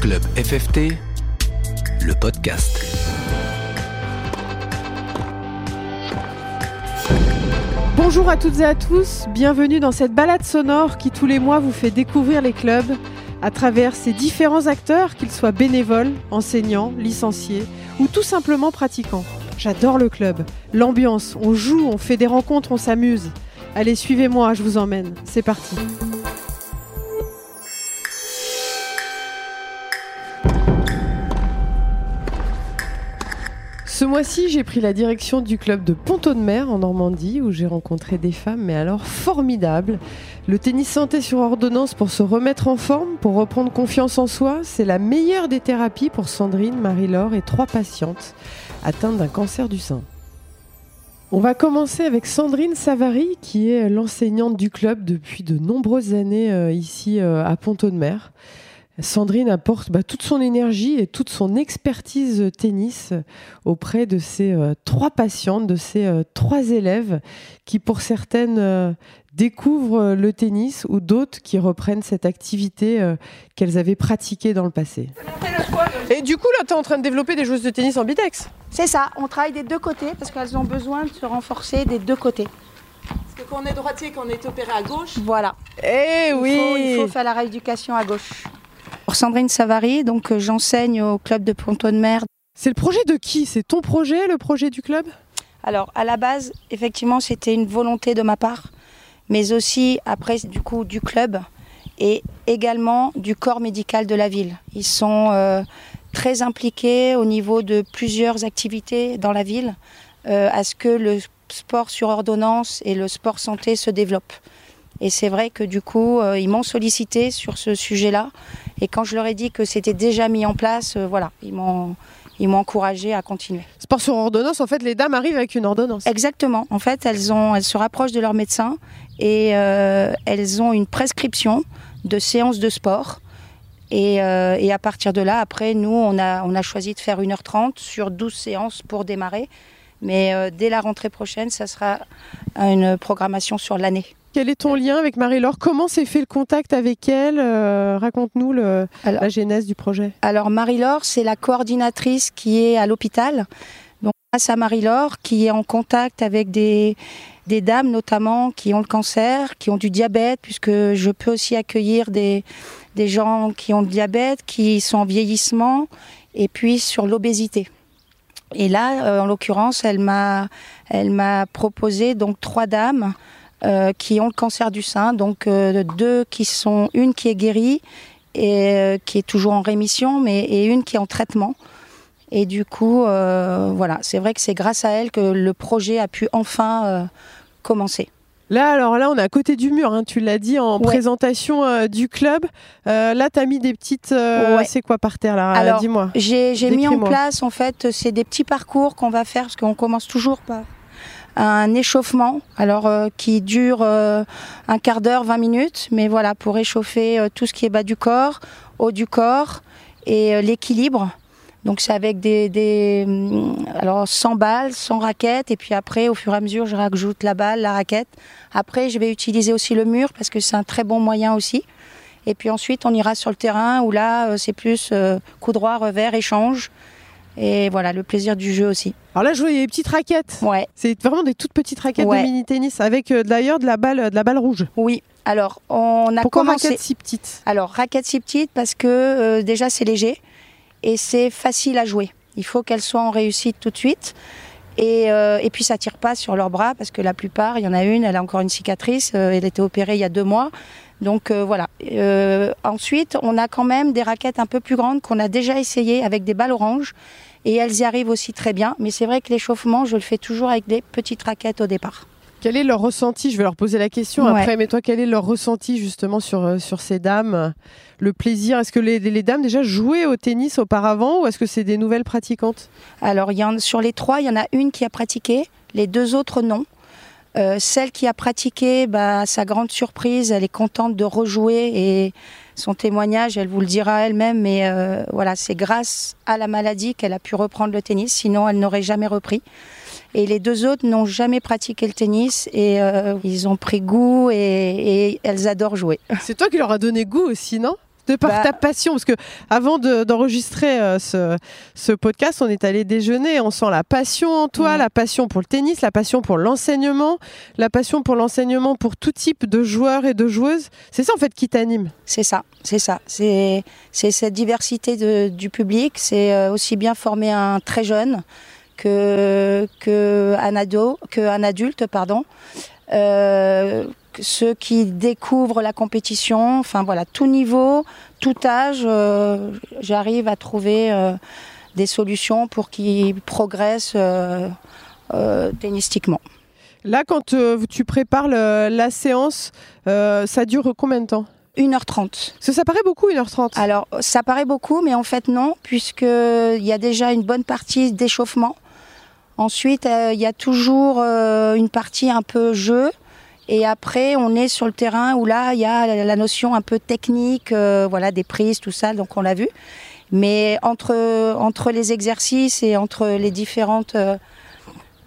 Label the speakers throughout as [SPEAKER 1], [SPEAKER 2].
[SPEAKER 1] Club FFT, le podcast.
[SPEAKER 2] Bonjour à toutes et à tous, bienvenue dans cette balade sonore qui tous les mois vous fait découvrir les clubs à travers ces différents acteurs, qu'ils soient bénévoles, enseignants, licenciés ou tout simplement pratiquants. J'adore le club, l'ambiance, on joue, on fait des rencontres, on s'amuse. Allez, suivez-moi, je vous emmène. C'est parti. Ce mois-ci, j'ai pris la direction du club de Ponto de Mer en Normandie où j'ai rencontré des femmes, mais alors formidables. Le tennis santé sur ordonnance pour se remettre en forme, pour reprendre confiance en soi, c'est la meilleure des thérapies pour Sandrine, Marie-Laure et trois patientes atteintes d'un cancer du sein. On va commencer avec Sandrine Savary, qui est l'enseignante du club depuis de nombreuses années euh, ici euh, à Ponto de Mer. Sandrine apporte bah, toute son énergie et toute son expertise tennis auprès de ces euh, trois patientes, de ces euh, trois élèves qui, pour certaines, euh, découvrent le tennis ou d'autres qui reprennent cette activité qu'elles avaient pratiquée dans le passé. Et du coup, là, tu es en train de développer des joueuses de tennis en bidex
[SPEAKER 3] C'est ça, on travaille des deux côtés parce qu'elles ont besoin de se renforcer des deux côtés.
[SPEAKER 2] Parce que quand on est droitier, quand on est opéré à gauche.
[SPEAKER 3] Voilà.
[SPEAKER 2] Eh oui
[SPEAKER 3] faut, il faut faire la rééducation à gauche. Pour Sandrine Savary, donc euh, j'enseigne au club de Ponto de Mer.
[SPEAKER 2] C'est le projet de qui? C'est ton projet, le projet du club?
[SPEAKER 3] Alors à la base, effectivement, c'était une volonté de ma part, mais aussi après du coup du club et également du corps médical de la ville. Ils sont euh, très impliqués au niveau de plusieurs activités dans la ville euh, à ce que le sport sur ordonnance et le sport santé se développent. Et c'est vrai que du coup, euh, ils m'ont sollicité sur ce sujet-là. Et quand je leur ai dit que c'était déjà mis en place, euh, voilà, ils m'ont ils m'ont encouragé à continuer.
[SPEAKER 2] Sport sur ordonnance, en fait, les dames arrivent avec une ordonnance.
[SPEAKER 3] Exactement. En fait, elles, ont, elles se rapprochent de leur médecin et euh, elles ont une prescription de séances de sport. Et, euh, et, à partir de là, après, nous, on a, on a choisi de faire 1h30 sur 12 séances pour démarrer. Mais euh, dès la rentrée prochaine, ça sera une programmation sur l'année.
[SPEAKER 2] Quel est ton lien avec Marie-Laure? Comment s'est fait le contact avec elle? Euh, Raconte-nous la genèse du projet.
[SPEAKER 3] Alors Marie-Laure, c'est la coordinatrice qui est à l'hôpital. Donc grâce à Marie-Laure, qui est en contact avec des, des dames notamment qui ont le cancer, qui ont du diabète, puisque je peux aussi accueillir des, des gens qui ont le diabète, qui sont en vieillissement, et puis sur l'obésité. Et là, euh, en l'occurrence, elle m'a, elle m'a proposé donc trois dames euh, qui ont le cancer du sein, donc euh, deux qui sont une qui est guérie et euh, qui est toujours en rémission, mais et une qui est en traitement. Et du coup, voilà, c'est vrai que c'est grâce à elle que le projet a pu enfin commencer.
[SPEAKER 2] Là, alors là, on est à côté du mur, hein, tu l'as dit en
[SPEAKER 3] Ouais.
[SPEAKER 2] présentation euh, du club. Euh, là, tu as mis des petites. euh,
[SPEAKER 3] Ouais.
[SPEAKER 2] C'est quoi par terre là? Dis-moi.
[SPEAKER 3] J'ai mis en place, en fait, c'est des petits parcours qu'on va faire, parce qu'on commence toujours par un échauffement, alors euh, qui dure euh, un quart d'heure, 20 minutes, mais voilà, pour échauffer euh, tout ce qui est bas du corps, haut du corps et l'équilibre. Donc c'est avec des, des hum, alors sans balles, sans raquettes, et puis après, au fur et à mesure, je rajoute la balle, la raquette. Après, je vais utiliser aussi le mur parce que c'est un très bon moyen aussi. Et puis ensuite, on ira sur le terrain où là, c'est plus coup droit, revers, échange. Et voilà, le plaisir du jeu aussi.
[SPEAKER 2] Alors là, je a des petites raquettes.
[SPEAKER 3] Ouais,
[SPEAKER 2] C'est vraiment des toutes petites raquettes
[SPEAKER 3] Ouais.
[SPEAKER 2] de mini-tennis avec euh, d'ailleurs de la balle, de la balle rouge.
[SPEAKER 3] oui. Alors, on a
[SPEAKER 2] Pourquoi
[SPEAKER 3] commencé.
[SPEAKER 2] raquettes si petites?
[SPEAKER 3] Alors, raquette si petite parce que euh, déjà, c'est léger et c'est facile à jouer. Il faut qu'elles soient en réussite tout de suite. Et, euh, et puis, ça tire pas sur leurs bras parce que la plupart, il y en a une, elle a encore une cicatrice. euh, elle était opérée il y a deux mois. Donc euh, voilà. Euh, ensuite, on a quand même des raquettes un peu plus grandes qu'on a déjà essayées avec des balles oranges. Et elles y arrivent aussi très bien. Mais c'est vrai que l'échauffement, je le fais toujours avec des petites raquettes au départ.
[SPEAKER 2] Quel est leur ressenti? Je vais leur poser la question
[SPEAKER 3] Ouais.
[SPEAKER 2] après, mais toi, quel est leur ressenti justement sur, euh, sur ces dames? Le plaisir? Est-ce que les, les dames déjà jouaient au tennis auparavant ou est-ce que c'est des nouvelles pratiquantes?
[SPEAKER 3] Alors, y en, sur les trois, il y en a une qui a pratiqué, les deux autres non. Euh, celle qui a pratiqué, bah, à sa grande surprise, elle est contente de rejouer et son témoignage, elle vous le dira elle-même, mais euh, voilà, c'est grâce à la maladie qu'elle a pu reprendre le tennis, sinon elle n'aurait jamais repris. Et les deux autres n'ont jamais pratiqué le tennis et euh, ils ont pris goût et, et elles adorent jouer.
[SPEAKER 2] C'est toi qui leur as donné goût aussi, non? De par
[SPEAKER 3] Bah-
[SPEAKER 2] ta passion Parce que avant de- d'enregistrer euh, ce, ce podcast, on est allé déjeuner. On sent la passion en toi,
[SPEAKER 3] Mhm.
[SPEAKER 2] la passion pour le tennis, la passion pour l'enseignement, la passion pour l'enseignement pour tout type de joueurs et de joueuses. C'est ça en fait qui t'anime.
[SPEAKER 3] C'est ça, c'est ça. C'est cette diversité de- du public. C'est euh, aussi bien former un très jeune que, que, un, ado, que un adulte. Pardon. Euh, ceux qui découvrent la compétition, enfin voilà, tout niveau, tout âge, euh, j'arrive à trouver euh, des solutions pour qu'ils progressent euh, tennistiquement.
[SPEAKER 2] Là, quand tu prépares le- la séance, ça dure combien de temps?
[SPEAKER 3] 1h30.
[SPEAKER 2] Parce que ça paraît beaucoup 1h30.
[SPEAKER 3] Alors, ça paraît beaucoup, mais en fait, non, puisqu'il y a déjà une bonne partie d'échauffement. Ensuite, euh, il y a toujours euh, une partie un peu jeu. Et après, on est sur le terrain où là, il y a la- notion un peu technique, euh, voilà, des prises, tout ça, donc on l'a vu. Mais entre, entre les exercices et entre les différentes euh,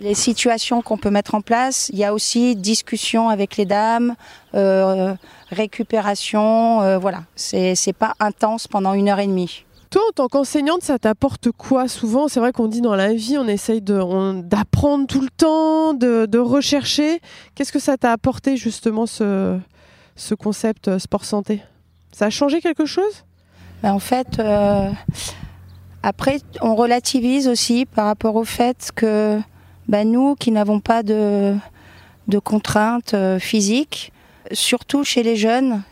[SPEAKER 3] les situations qu'on peut mettre en place, il y a aussi discussion avec les dames, euh, récupération, euh, voilà. C'est pas intense pendant une heure et demie.
[SPEAKER 2] Toi, en tant qu'enseignante, ça t'apporte quoi Souvent, c'est vrai qu'on dit dans la vie, on essaye d'apprendre tout le temps, de, de rechercher. Qu'est-ce que ça t'a apporté justement ce, ce concept euh, sport santé? Ça a changé quelque chose?
[SPEAKER 3] Ben, en fait, euh, après, on relativise aussi par rapport au fait que ben, nous, qui n'avons pas de, de contraintes euh, physiques, surtout chez les jeunes,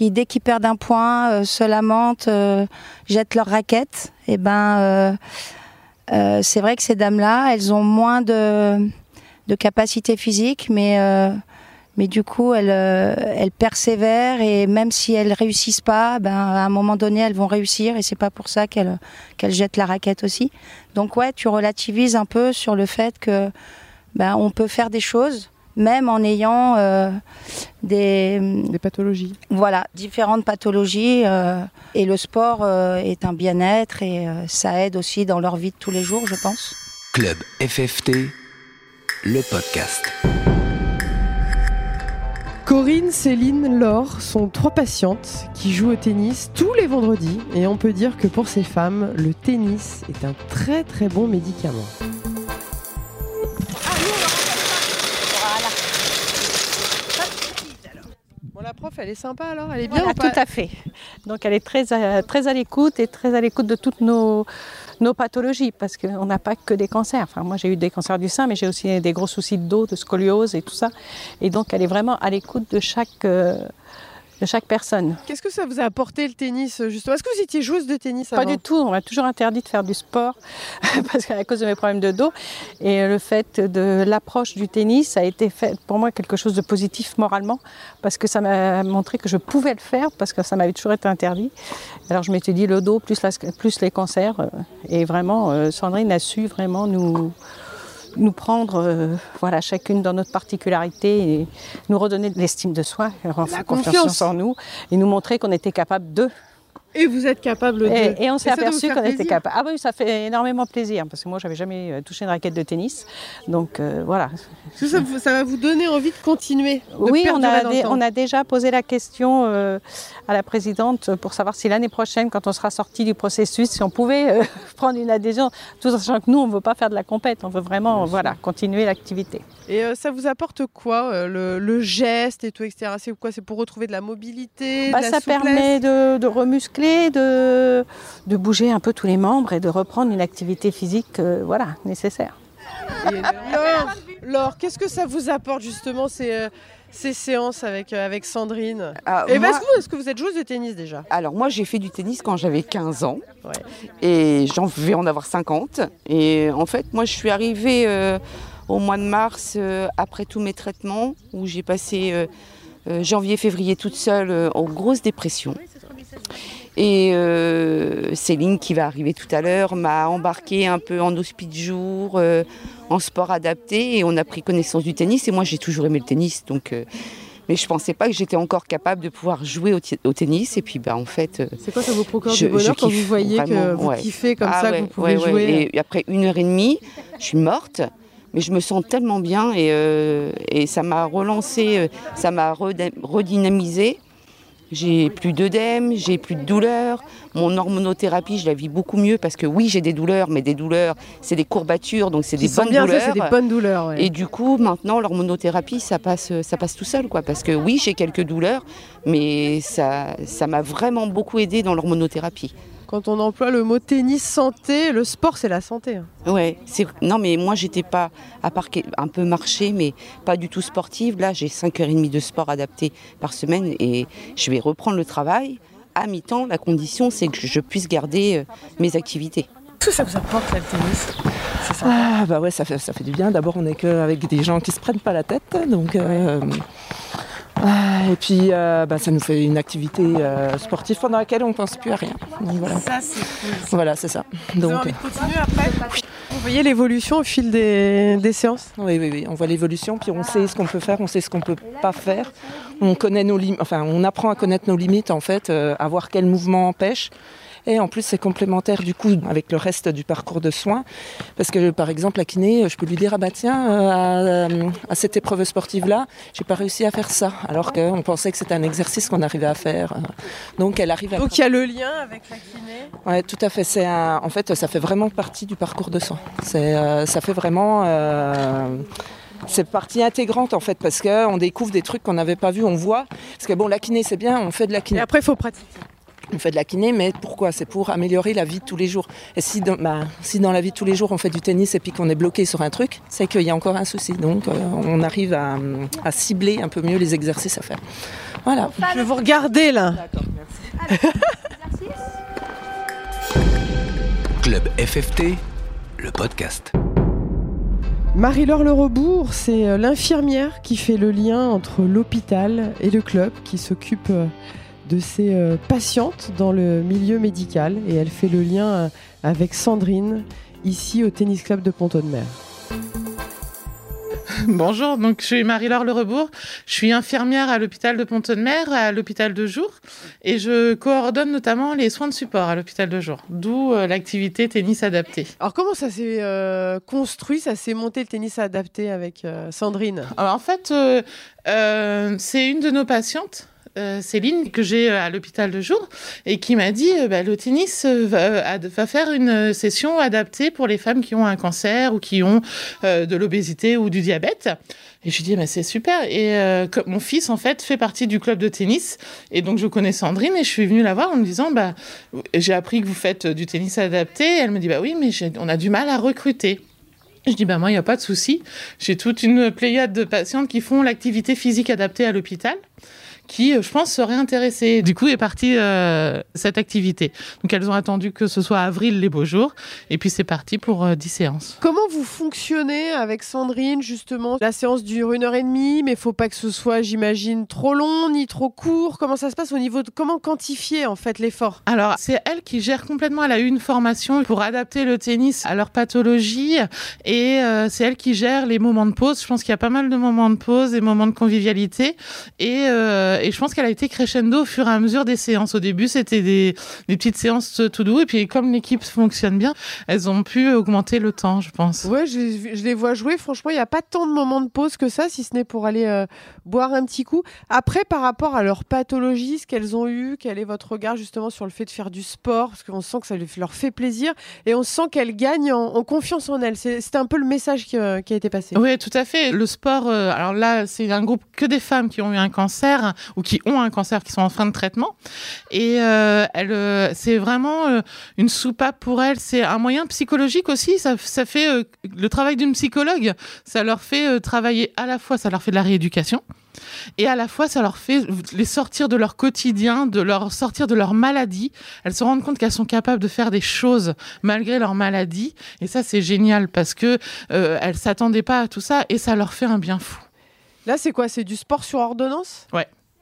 [SPEAKER 3] qui dès qu'ils perdent un point euh, se lamentent, euh, jettent leur raquette, et ben, euh, c'est vrai que ces dames-là, elles ont moins de, de capacité physique, mais mais du coup, elles, elles persévèrent et même si elles réussissent pas, ben, à un moment donné, elles vont réussir et c'est pas pour ça qu'elles qu'elles jettent la raquette aussi. Donc ouais, tu relativises un peu sur le fait que ben, on peut faire des choses même en ayant euh, des
[SPEAKER 2] Des pathologies.
[SPEAKER 3] voilà différentes pathologies euh, et le sport euh, est un bien-être et euh, ça aide aussi dans leur vie de tous les jours, je pense.
[SPEAKER 1] Club FFT, le podcast.
[SPEAKER 2] Corinne, Céline, Laure sont trois patientes qui jouent au tennis tous les vendredis et on peut dire que pour ces femmes, le tennis est un très très bon médicament. Elle est sympa alors Elle est bien
[SPEAKER 4] Voilà,
[SPEAKER 2] ou pas
[SPEAKER 4] tout à fait. Donc elle est très, à- très à l'écoute et très à l'écoute de toutes nos, nos pathologies parce qu'on n'a pas que des cancers. Enfin, moi j'ai eu des cancers du sein, mais j'ai aussi des gros soucis de dos, de scoliose et tout ça. Et donc elle est vraiment à l'écoute de chaque, euh, de chaque personne.
[SPEAKER 2] Qu'est-ce que ça vous a apporté le tennis justement? Est-ce que vous étiez joueuse de tennis
[SPEAKER 4] Pas
[SPEAKER 2] avant
[SPEAKER 4] du tout, on m'a toujours interdit de faire du sport parce qu'à cause de mes problèmes de dos. Et le fait de l'approche du tennis a été fait pour moi quelque chose de positif moralement parce que ça m'a montré que je pouvais le faire parce que ça m'avait toujours été interdit. Alors je m'étais dit le dos plus, la- plus les cancers. euh, et vraiment, euh, Sandrine a su vraiment nous, nous prendre euh, voilà, chacune dans notre particularité et nous redonner de l'estime de soi, avoir
[SPEAKER 2] La
[SPEAKER 4] confiance.
[SPEAKER 2] confiance.
[SPEAKER 4] en nous et nous montrer qu'on était capable de.
[SPEAKER 2] Et vous êtes capable de...
[SPEAKER 4] Et, et on s'est aperçu qu'on était capable. Ah oui, ça fait énormément plaisir parce que moi, j'avais jamais euh, touché une raquette de tennis. Donc euh, voilà.
[SPEAKER 2] Ça, va vous donner envie de continuer de
[SPEAKER 4] Oui, on a, dé- on déjà posé la question euh, à la présidente pour savoir si l'année prochaine, quand on sera sorti du processus, si on pouvait euh, prendre une adhésion, tout en sachant que nous, on ne veut pas faire de la compète, on veut vraiment voilà, continuer l'activité.
[SPEAKER 2] Et ça vous apporte quoi le, le geste et tout, etc. C'est quoi? C'est pour retrouver de la mobilité,
[SPEAKER 4] Bah,
[SPEAKER 2] de la
[SPEAKER 4] ça
[SPEAKER 2] souplesse?
[SPEAKER 4] permet de, de remuscler, de, de bouger un peu tous les membres et de reprendre une activité physique euh, voilà, nécessaire.
[SPEAKER 2] Laure, Laure, qu'est-ce que ça vous apporte justement ces, euh, ces séances avec, euh, avec Sandrine?
[SPEAKER 5] Ah,
[SPEAKER 2] Et
[SPEAKER 5] moi-
[SPEAKER 2] est-ce que, vous- est-ce que vous êtes joueuse de tennis déjà?
[SPEAKER 5] Alors moi j'ai fait du tennis quand j'avais 15 ans.
[SPEAKER 2] Ouais.
[SPEAKER 5] et j'en vais en avoir 50 et en fait moi je suis arrivée euh, au mois de mars euh, après tous mes traitements où j'ai passé euh, euh, janvier février toute seule euh, en grosse dépression et euh, Céline qui va arriver tout à l'heure m'a embarqué un peu en hospice jour euh, en sport adapté et on a pris connaissance du tennis et moi j'ai toujours aimé le tennis donc euh, mais je pensais pas que j'étais encore capable de pouvoir jouer au, tennis et puis bah en fait euh,
[SPEAKER 2] C'est quoi ça vous procure
[SPEAKER 5] Je-
[SPEAKER 2] du bonheur quand vous voyez que vous
[SPEAKER 5] ouais.
[SPEAKER 2] kiffez comme
[SPEAKER 5] Ah
[SPEAKER 2] ça,
[SPEAKER 5] ouais,
[SPEAKER 2] que vous pouvez
[SPEAKER 5] ouais,
[SPEAKER 2] jouer
[SPEAKER 5] Et après une heure et demie, je suis morte, mais je me sens tellement bien et, euh, et ça m'a relancé, ça m'a redynamisé. J'ai plus d'œdème, j'ai plus de douleurs. Mon hormonothérapie, je la vis beaucoup mieux parce que oui, j'ai des douleurs, mais des douleurs, c'est des courbatures, donc c'est des bonnes
[SPEAKER 2] bien,
[SPEAKER 5] douleurs.
[SPEAKER 2] c'est des bonnes douleurs. ouais.
[SPEAKER 5] Et du coup, maintenant, l'hormonothérapie, ça passe, ça passe tout seul, quoi. Parce que oui, j'ai quelques douleurs, mais ça, ça m'a vraiment beaucoup aidé dans l'hormonothérapie.
[SPEAKER 2] Quand on emploie le mot tennis santé, le sport c'est la santé. hein.
[SPEAKER 5] Ouais, c'est non, mais moi, j'étais pas à part un peu marché, mais pas du tout sportive. Là, j'ai 5h30 de sport adapté par semaine et je vais reprendre le travail. À mi-temps, la condition, c'est que je puisse garder euh, mes activités.
[SPEAKER 2] Tout ça vous apporte là, le tennis? C'est ça.
[SPEAKER 6] Ah bah ouais, ça fait, ça fait du bien. D'abord, on est qu'avec des gens qui se prennent pas la tête, donc. euh, et puis, euh, bah, ça nous fait une activité euh, sportive pendant laquelle on pense plus à rien. Donc voilà,
[SPEAKER 2] Ça c'est cool.
[SPEAKER 6] voilà c'est ça.
[SPEAKER 2] Vous
[SPEAKER 6] Donc,
[SPEAKER 2] avez envie de continuer après Vous voyez l'évolution au fil des, des séances?
[SPEAKER 6] Oui, oui, oui, on voit l'évolution, puis on sait ce qu'on peut faire, on sait ce qu'on peut pas faire. On connaît nos limites, enfin, on apprend à connaître nos limites en fait, euh, à voir quel mouvement empêche. Et en plus, c'est complémentaire du coup avec le reste du parcours de soins. Parce que par exemple, la kiné, je peux lui dire Ah bah tiens, euh, à, à cette épreuve sportive-là, j'ai pas réussi à faire ça. Alors qu'on pensait que c'était un exercice qu'on arrivait à faire. Donc elle arrive à.
[SPEAKER 2] Donc il y a le lien avec la kiné.
[SPEAKER 6] Ouais, tout à fait. C'est un- En fait, ça fait vraiment partie du parcours de soins. C'est, euh, ça fait vraiment. euh, C'est partie intégrante en fait parce qu'on découvre des trucs qu'on n'avait pas vus, on voit. Parce que bon, la kiné c'est bien, on fait de la
[SPEAKER 2] Et
[SPEAKER 6] kiné.
[SPEAKER 2] après il faut pratiquer.
[SPEAKER 6] On fait de la kiné, mais pourquoi? C'est pour améliorer la vie de tous les jours. Et si dans, bah, si dans la vie de tous les jours on fait du tennis et puis qu'on est bloqué sur un truc, c'est qu'il y a encore un souci. Donc euh, on arrive à, à cibler un peu mieux les exercices à faire. Voilà.
[SPEAKER 2] Je vais vous regarder là.
[SPEAKER 1] Club FFT, le podcast.
[SPEAKER 2] Marie-Laure Le Rebourg, c'est euh, l'infirmière qui fait le lien entre l'hôpital et le club, qui s'occupe euh, de ses euh, patientes dans le milieu médical. Et elle fait le lien euh, avec Sandrine, ici au Tennis Club de Pont-de-Mer.
[SPEAKER 7] Bonjour, donc je suis Marie-Laure Le Rebourg. Je suis infirmière à l'hôpital de Pont-de-Mer, à l'hôpital de jour, et je coordonne notamment les soins de support à l'hôpital de jour, d'où euh, l'activité tennis adapté.
[SPEAKER 2] Alors comment ça s'est euh, construit, ça s'est monté le tennis adapté avec euh, Sandrine?
[SPEAKER 7] Alors, en fait, euh, euh, c'est une de nos patientes. Euh, Céline que j'ai euh, à l'hôpital de jour et qui m'a dit euh, bah, le tennis euh, va, faire une session adaptée pour les femmes qui ont un cancer ou qui ont de l'obésité ou du diabète. Et je lui dis mais c'est super. Et mon fils en fait fait partie du club de tennis. Et donc je connais Sandrine et je suis venue la voir en me disant bah j'ai appris que vous faites du tennis adapté. Elle me dit bah oui mais on a du mal à recruter. Je dis, bah moi, il n'y a pas de souci. J'ai toute une pléiade de patientes qui font l'activité physique adaptée à l'hôpital, qui, euh, je pense, seraient intéressées. Du coup, est partie euh, cette activité. Donc, elles ont attendu que ce soit avril, les beaux jours. Et puis, c'est parti pour euh, 10 séances.
[SPEAKER 2] Comment vous fonctionnez avec Sandrine justement? La séance dure une heure et demie, mais faut pas que ce soit, j'imagine, trop long ni trop court. Comment ça se passe au niveau de comment quantifier en fait l'effort?
[SPEAKER 7] Alors, c'est elle qui gère complètement. Elle a eu une formation pour adapter le tennis à leur pathologie. Et euh, c'est elle qui gère les moments de pause. Je pense qu'il y a pas mal de moments de pause, des moments de convivialité. Et, et je pense qu'elle a été crescendo au fur et à mesure des séances. Au début, c'était des, des petites séances tout doux. Et puis, comme l'équipe fonctionne bien, elles ont pu augmenter le temps, je pense.
[SPEAKER 2] Ouais, je, je les vois jouer. Franchement, il n'y a pas tant de moments de pause que ça, si ce n'est pour aller euh, boire un petit coup. Après, par rapport à leur pathologie, ce qu'elles ont eu, quel est votre regard justement sur le fait de faire du sport? Parce qu'on sent que ça leur fait plaisir et on sent qu'elles gagnent en, en confiance en elles. C'est- C'était un peu le message qui, euh, qui a été passé.
[SPEAKER 7] Oui, tout à fait. Le sport, euh, alors là, c'est un groupe que des femmes qui ont eu un cancer ou qui ont un cancer, qui sont en fin de traitement. Et euh, elle, euh, c'est vraiment euh, une soupape pour elles. C'est un moyen psychologique aussi. Ça, ça fait le travail d'une psychologue. Ça leur fait travailler à la fois, ça leur fait de la rééducation. Et à la fois, ça leur fait les sortir de leur quotidien, de leur sortir de leur maladie. Elles se rendent compte qu'elles sont capables de faire des choses malgré leur maladie. Et ça, c'est génial parce que euh, elles s'attendaient pas à tout ça et ça leur fait un bien fou.
[SPEAKER 2] Là, c'est quoi? C'est du sport sur ordonnance?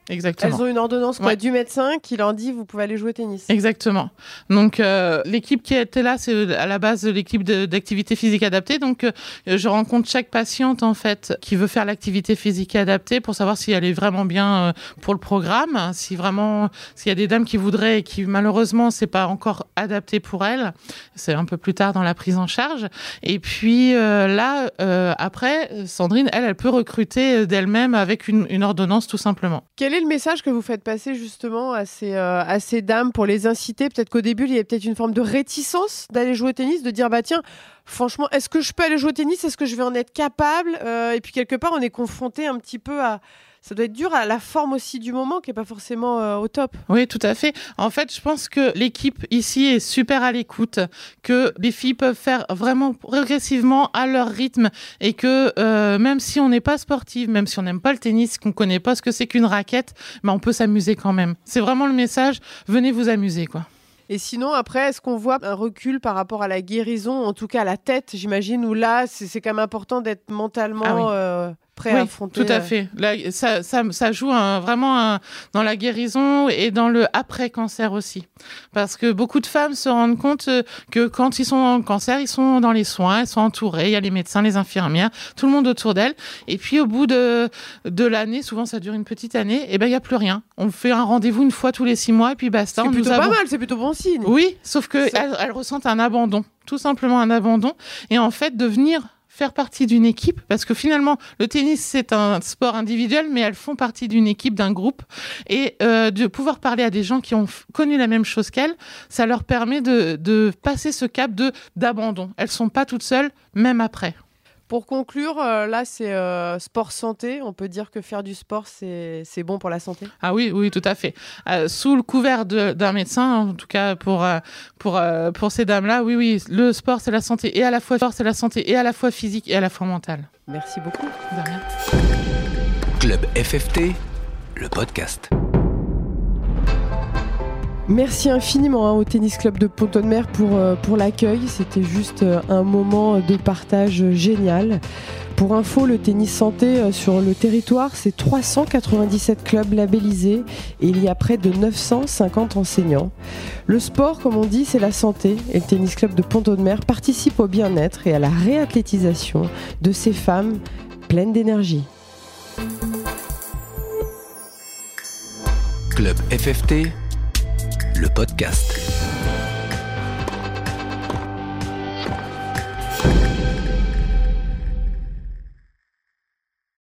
[SPEAKER 7] Exactement.
[SPEAKER 2] Elles ont une ordonnance quoi,
[SPEAKER 7] Ouais.
[SPEAKER 2] du médecin qui leur dit vous pouvez aller jouer au tennis.
[SPEAKER 7] Exactement. Donc euh, l'équipe qui était là, c'est à la base l'équipe d'activité physique adaptée. Donc euh, je rencontre chaque patiente en fait qui veut faire l'activité physique adaptée pour savoir si elle est vraiment bien euh, pour le programme, si vraiment s'il y a des dames qui voudraient et qui malheureusement c'est pas encore adapté pour elles, c'est un peu plus tard dans la prise en charge. Et puis euh, là euh, après Sandrine, elle, elle peut recruter euh, d'elle-même avec une, une ordonnance tout simplement.
[SPEAKER 2] Est le message que vous faites passer justement à ces, euh, à ces dames pour les inciter? Peut-être qu'au début, il y a peut-être une forme de réticence d'aller jouer au tennis, de dire bah tiens, franchement, est-ce que je peux aller jouer au tennis? Est-ce que je vais en être capable? Euh, Et puis quelque part, on est confronté un petit peu à. Ça doit être dur à la forme aussi du moment qui est pas forcément euh, au top.
[SPEAKER 7] Oui, tout à fait. En fait, je pense que l'équipe ici est super à l'écoute, que les filles peuvent faire vraiment progressivement à leur rythme et que euh, même si on n'est pas sportive, même si on n'aime pas le tennis, qu'on connaît pas ce que c'est qu'une raquette, mais on peut s'amuser quand même. C'est vraiment le message. Venez vous amuser, quoi.
[SPEAKER 2] Et sinon, après, est-ce qu'on voit un recul par rapport à la guérison, en tout cas à la tête, j'imagine, où là, c'est c'est quand même important d'être mentalement
[SPEAKER 7] Ah oui.
[SPEAKER 2] euh, prêt
[SPEAKER 7] Oui,
[SPEAKER 2] à affronter.
[SPEAKER 7] Tout à
[SPEAKER 2] euh,
[SPEAKER 7] fait. Là, ça, ça, ça joue un- vraiment un- dans la guérison et dans le après-cancer aussi. Parce que beaucoup de femmes se rendent compte euh, que quand ils sont en cancer, ils sont dans les soins, elles sont entourées, il y a les médecins, les infirmières, tout le monde autour d'elles. Et puis au bout de, de l'année, souvent ça dure une petite année, et ben il n'y a plus rien. On fait un rendez-vous une fois tous les six mois et puis basta.
[SPEAKER 2] C'est
[SPEAKER 7] nous
[SPEAKER 2] plutôt pas mal, c'est plutôt bon signe.
[SPEAKER 7] Oui, sauf que
[SPEAKER 2] Ça-
[SPEAKER 7] elles, ressentent un abandon, tout simplement un abandon. Et en fait, de venir faire partie d'une équipe, parce que finalement, le tennis, c'est un sport individuel, mais elles font partie d'une équipe, d'un groupe. Et euh, de pouvoir parler à des gens qui ont connu la même chose qu'elles, ça leur permet de, de passer ce cap de d'abandon. Elles sont pas toutes seules, même après.
[SPEAKER 2] Pour conclure, euh, là, c'est euh, sport santé. On peut dire que faire du sport, c'est c'est bon pour la santé.
[SPEAKER 7] Ah oui, oui, tout à fait. Euh, sous le couvert d'un médecin, en tout cas pour pour pour ces dames-là, oui, oui, le sport c'est la santé et à la fois sport c'est la santé et à la fois physique et à la fois mentale.
[SPEAKER 2] Merci beaucoup.
[SPEAKER 7] De rien.
[SPEAKER 1] Club FFT, le podcast.
[SPEAKER 2] Merci infiniment hein, au Tennis Club de Pont-de-Mer pour, euh, pour l'accueil. C'était juste euh, un moment de partage génial. Pour info, le tennis santé euh, sur le territoire, c'est 397 clubs labellisés et il y a près de 950 enseignants. Le sport, comme on dit, c'est la santé et le Tennis Club de Pont-de-Mer participe au bien-être et à la réathlétisation de ces femmes pleines d'énergie.
[SPEAKER 1] Club FFT, le podcast.